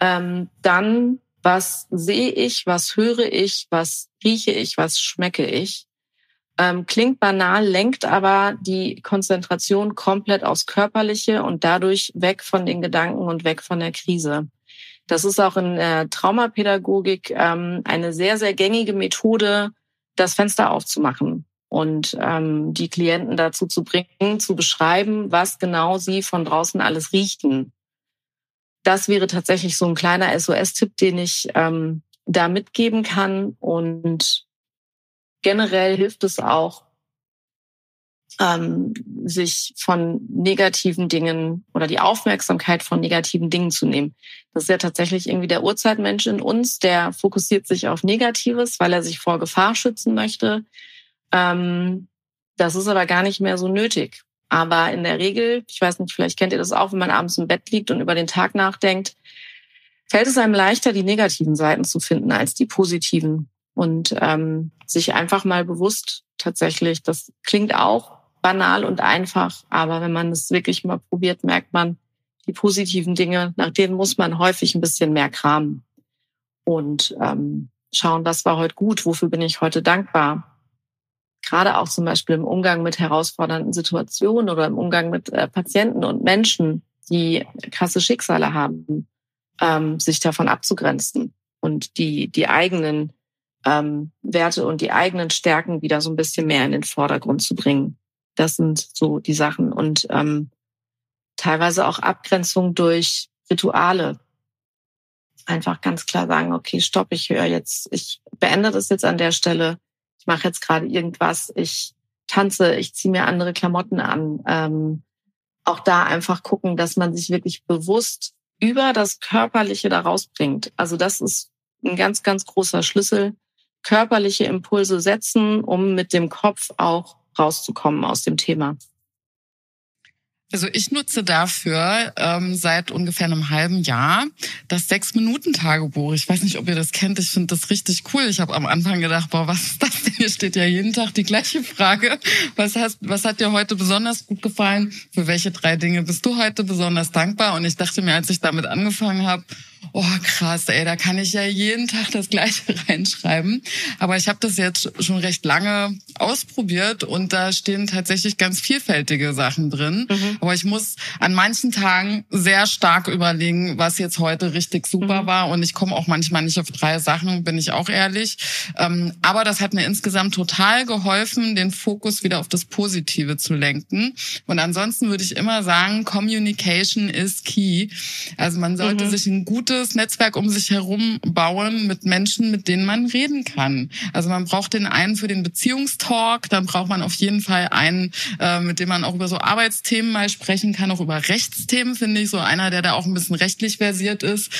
ähm, dann was sehe ich, was höre ich, was rieche ich, was schmecke ich. Ähm, klingt banal, lenkt aber die Konzentration komplett aufs Körperliche und dadurch weg von den Gedanken und weg von der Krise. Das ist auch in der Traumapädagogik ähm, eine sehr, sehr gängige Methode, das Fenster aufzumachen und ähm, die Klienten dazu zu bringen, zu beschreiben, was genau sie von draußen alles riechen das wäre tatsächlich so ein kleiner SOS-Tipp, den ich ähm, da mitgeben kann. Und generell hilft es auch, ähm, sich von negativen Dingen oder die Aufmerksamkeit von negativen Dingen zu nehmen. Das ist ja tatsächlich irgendwie der Urzeitmensch in uns, der fokussiert sich auf Negatives, weil er sich vor Gefahr schützen möchte. Ähm, das ist aber gar nicht mehr so nötig. Aber in der Regel, ich weiß nicht, vielleicht kennt ihr das auch, wenn man abends im Bett liegt und über den Tag nachdenkt, fällt es einem leichter, die negativen Seiten zu finden als die positiven. Und ähm, sich einfach mal bewusst tatsächlich, das klingt auch banal und einfach, aber wenn man es wirklich mal probiert, merkt man, die positiven Dinge, nach denen muss man häufig ein bisschen mehr kramen und ähm, schauen, was war heute gut, wofür bin ich heute dankbar gerade auch zum Beispiel im Umgang mit herausfordernden Situationen oder im Umgang mit äh, Patienten und Menschen, die krasse Schicksale haben, ähm, sich davon abzugrenzen und die, die eigenen ähm, Werte und die eigenen Stärken wieder so ein bisschen mehr in den Vordergrund zu bringen. Das sind so die Sachen und ähm, teilweise auch Abgrenzung durch Rituale. Einfach ganz klar sagen, okay, stopp, ich höre jetzt, ich beende das jetzt an der Stelle ich mache jetzt gerade irgendwas, ich tanze, ich ziehe mir andere Klamotten an. Ähm, auch da einfach gucken, dass man sich wirklich bewusst über das Körperliche da rausbringt. Also das ist ein ganz, ganz großer Schlüssel. Körperliche Impulse setzen, um mit dem Kopf auch rauszukommen aus dem Thema. Also ich nutze dafür ähm, seit ungefähr einem halben Jahr das Sechs-Minuten-Tagebuch. Ich weiß nicht, ob ihr das kennt. Ich finde das richtig cool. Ich habe am Anfang gedacht, boah, was ist das denn? Hier steht ja jeden Tag die gleiche Frage. Was, hast, was hat dir heute besonders gut gefallen? Für welche drei Dinge bist du heute besonders dankbar? Und ich dachte mir, als ich damit angefangen habe, oh krass, ey, da kann ich ja jeden Tag das Gleiche reinschreiben. Aber ich habe das jetzt schon recht lange ausprobiert und da stehen tatsächlich ganz vielfältige Sachen drin. Mhm. Aber ich muss an manchen Tagen sehr stark überlegen, was jetzt heute richtig super mhm. war. Und ich komme auch manchmal nicht auf drei Sachen, bin ich auch ehrlich. Ähm, aber das hat mir insgesamt total geholfen, den Fokus wieder auf das Positive zu lenken. Und ansonsten würde ich immer sagen, Communication is key. Also man sollte mhm. sich ein gutes Netzwerk um sich herum bauen mit Menschen, mit denen man reden kann. Also man braucht den einen für den Beziehungstalk, dann braucht man auf jeden Fall einen, äh, mit dem man auch über so Arbeitsthemen mal sprechen kann, auch über Rechtsthemen, finde ich, so einer, der da auch ein bisschen rechtlich versiert ist.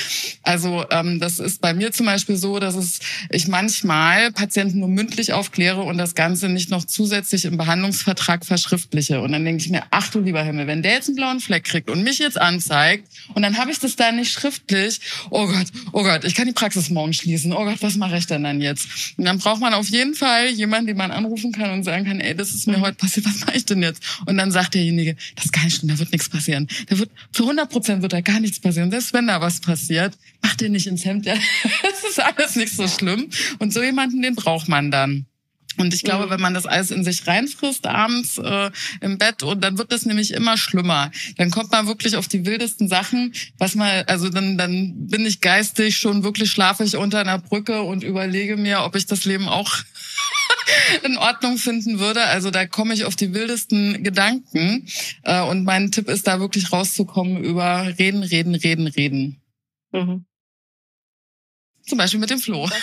Also ähm, das ist bei mir zum Beispiel so, dass es ich manchmal Patienten nur mündlich aufkläre und das Ganze nicht noch zusätzlich im Behandlungsvertrag verschriftliche. Und dann denke ich mir, ach du lieber Himmel, wenn der jetzt einen blauen Fleck kriegt und mich jetzt anzeigt und dann habe ich das da nicht schriftlich, oh Gott, oh Gott, ich kann die Praxis morgen schließen. Oh Gott, was mache ich denn dann jetzt? Und dann braucht man auf jeden Fall jemanden, den man anrufen kann und sagen kann, ey, das ist mir heute passiert, was mache ich denn jetzt? Und dann sagt derjenige, das ist nicht schlimm, da wird nichts passieren. Da wird, zu 100 Prozent wird da gar nichts passieren. Selbst wenn da was passiert, mach dir nicht ins Hemd. Ja, das ist alles nicht so schlimm. Und so jemanden, den braucht man dann. Und ich glaube, mhm. wenn man das alles in sich reinfrisst abends äh, im Bett und dann wird das nämlich immer schlimmer. Dann kommt man wirklich auf die wildesten Sachen, was mal, also dann dann bin ich geistig schon wirklich schlafe ich unter einer Brücke und überlege mir, ob ich das Leben auch in Ordnung finden würde. Also da komme ich auf die wildesten Gedanken. Äh, und mein Tipp ist da wirklich rauszukommen über reden, reden, reden, reden. Mhm. Zum Beispiel mit dem Flo.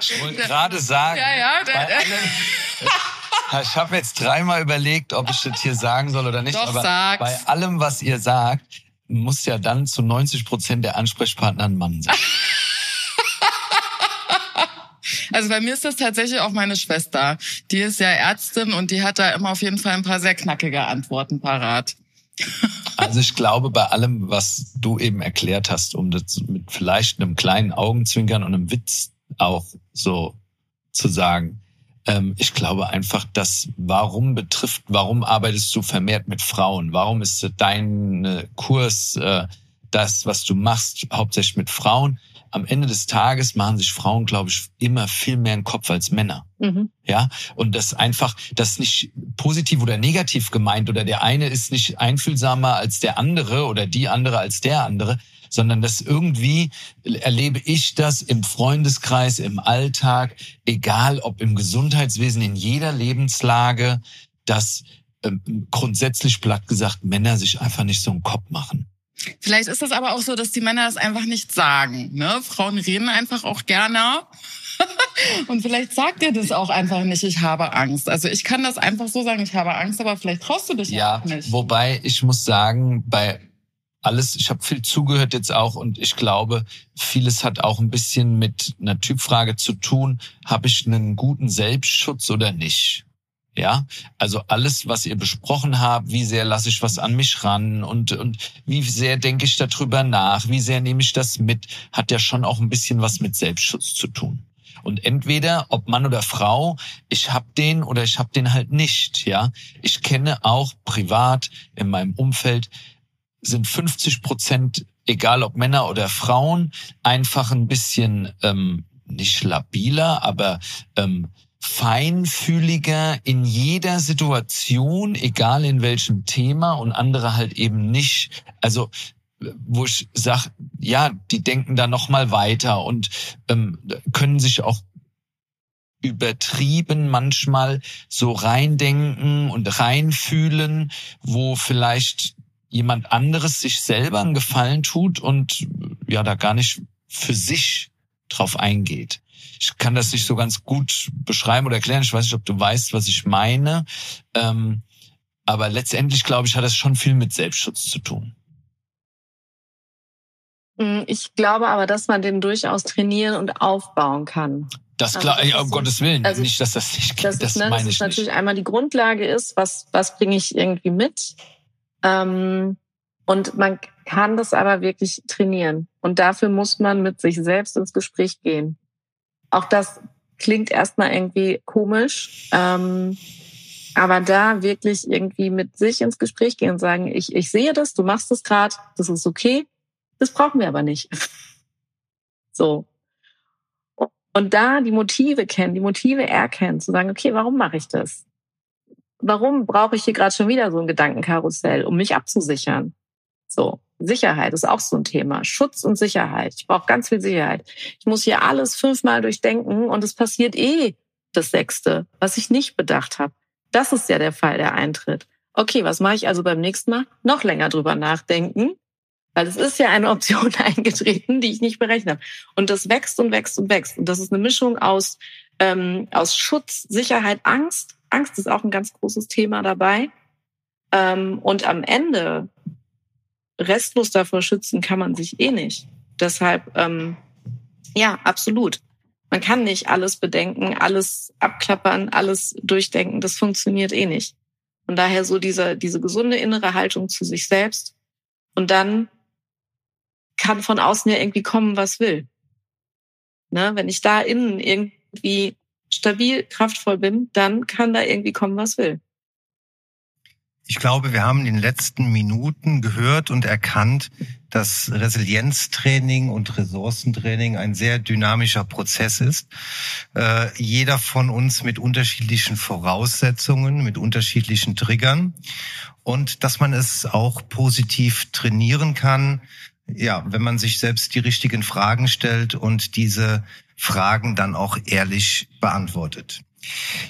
Ich wollte gerade sagen, ja, ja, der, bei allem, ich habe jetzt dreimal überlegt, ob ich das hier sagen soll oder nicht. Doch, aber sag's. bei allem, was ihr sagt, muss ja dann zu 90 Prozent der Ansprechpartner ein Mann sein. Also bei mir ist das tatsächlich auch meine Schwester. Die ist ja Ärztin und die hat da immer auf jeden Fall ein paar sehr knackige Antworten parat. Also ich glaube, bei allem, was du eben erklärt hast, um das mit vielleicht einem kleinen Augenzwinkern und einem Witz auch so zu sagen, ähm, ich glaube einfach, dass warum betrifft, warum arbeitest du vermehrt mit Frauen? Warum ist dein Kurs äh, das, was du machst, hauptsächlich mit Frauen? Am Ende des Tages machen sich Frauen, glaube ich, immer viel mehr einen Kopf als Männer. Mhm. Ja, und das einfach, das nicht positiv oder negativ gemeint oder der eine ist nicht einfühlsamer als der andere oder die andere als der andere, sondern das irgendwie erlebe ich das im Freundeskreis, im Alltag, egal ob im Gesundheitswesen, in jeder Lebenslage, dass ähm, grundsätzlich platt gesagt Männer sich einfach nicht so einen Kopf machen. Vielleicht ist das aber auch so, dass die Männer das einfach nicht sagen. Ne? Frauen reden einfach auch gerne. Und vielleicht sagt ihr das auch einfach nicht, ich habe Angst. Also ich kann das einfach so sagen, ich habe Angst, aber vielleicht traust du dich ja auch nicht. Wobei ich muss sagen, bei alles, ich habe viel zugehört jetzt auch und ich glaube, vieles hat auch ein bisschen mit einer Typfrage zu tun, habe ich einen guten Selbstschutz oder nicht? Ja, also alles, was ihr besprochen habt, wie sehr lasse ich was an mich ran und, und wie sehr denke ich darüber nach, wie sehr nehme ich das mit, hat ja schon auch ein bisschen was mit Selbstschutz zu tun. Und entweder, ob Mann oder Frau, ich hab den oder ich hab den halt nicht, ja. Ich kenne auch privat in meinem Umfeld sind 50 Prozent, egal ob Männer oder Frauen, einfach ein bisschen ähm, nicht labiler, aber ähm, feinfühliger in jeder Situation, egal in welchem Thema und andere halt eben nicht. Also wo ich sag, ja, die denken da noch mal weiter und ähm, können sich auch übertrieben manchmal so reindenken und reinfühlen, wo vielleicht jemand anderes sich selber einen Gefallen tut und ja da gar nicht für sich drauf eingeht ich kann das nicht so ganz gut beschreiben oder erklären. Ich weiß nicht, ob du weißt, was ich meine. Ähm, aber letztendlich, glaube ich, hat das schon viel mit Selbstschutz zu tun. Mm, ich glaube aber, dass man den durchaus trainieren und aufbauen kann. Das klar, also, ja, um Gottes Willen, also, nicht, dass das nicht geht. Das, das, ne, meine das ich natürlich nicht. einmal die Grundlage ist, was, was bringe ich irgendwie mit? Ähm, und man kann das aber wirklich trainieren. Und dafür muss man mit sich selbst ins Gespräch gehen. Auch das klingt erstmal irgendwie komisch. Ähm, aber da wirklich irgendwie mit sich ins Gespräch gehen und sagen, ich, ich sehe das, du machst das gerade, das ist okay, das brauchen wir aber nicht. so. Und da die Motive kennen, die Motive erkennen, zu sagen, okay, warum mache ich das? Warum brauche ich hier gerade schon wieder so ein Gedankenkarussell, um mich abzusichern? So. Sicherheit ist auch so ein Thema. Schutz und Sicherheit. Ich brauche ganz viel Sicherheit. Ich muss hier alles fünfmal durchdenken und es passiert eh das Sechste, was ich nicht bedacht habe. Das ist ja der Fall, der eintritt. Okay, was mache ich also beim nächsten Mal? Noch länger drüber nachdenken, weil es ist ja eine Option eingetreten, die ich nicht berechnet habe. Und das wächst und wächst und wächst. Und das ist eine Mischung aus, ähm, aus Schutz, Sicherheit, Angst. Angst ist auch ein ganz großes Thema dabei. Ähm, und am Ende restlos davor schützen kann man sich eh nicht. Deshalb, ähm, ja, absolut. Man kann nicht alles bedenken, alles abklappern, alles durchdenken. Das funktioniert eh nicht. Von daher so diese, diese gesunde innere Haltung zu sich selbst. Und dann kann von außen ja irgendwie kommen, was will. Ne? Wenn ich da innen irgendwie stabil, kraftvoll bin, dann kann da irgendwie kommen, was will. Ich glaube, wir haben in den letzten Minuten gehört und erkannt, dass Resilienztraining und Ressourcentraining ein sehr dynamischer Prozess ist. Äh, jeder von uns mit unterschiedlichen Voraussetzungen, mit unterschiedlichen Triggern und dass man es auch positiv trainieren kann, ja, wenn man sich selbst die richtigen Fragen stellt und diese Fragen dann auch ehrlich beantwortet.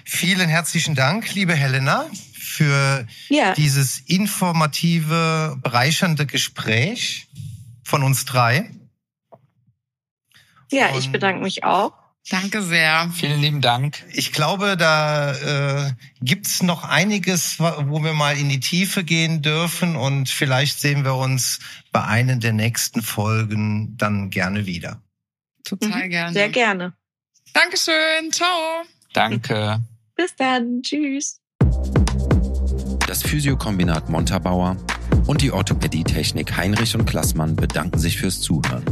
Vielen herzlichen Dank, liebe Helena, für ja. dieses informative, bereichernde Gespräch von uns drei. Ja, Und ich bedanke mich auch. Danke sehr. Vielen lieben Dank. Ich glaube, da äh, gibt's noch einiges, wo wir mal in die Tiefe gehen dürfen und vielleicht sehen wir uns bei einer der nächsten Folgen dann gerne wieder. Total mhm, gerne. Sehr gerne. Dankeschön. Ciao. Danke. Bis dann. Tschüss. Das Physiokombinat Montabaur und die Orthopädietechnik Heinrich und Klassmann bedanken sich fürs Zuhören.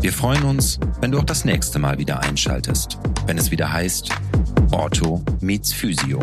Wir freuen uns, wenn du auch das nächste Mal wieder einschaltest, wenn es wieder heißt Ortho meets Physio.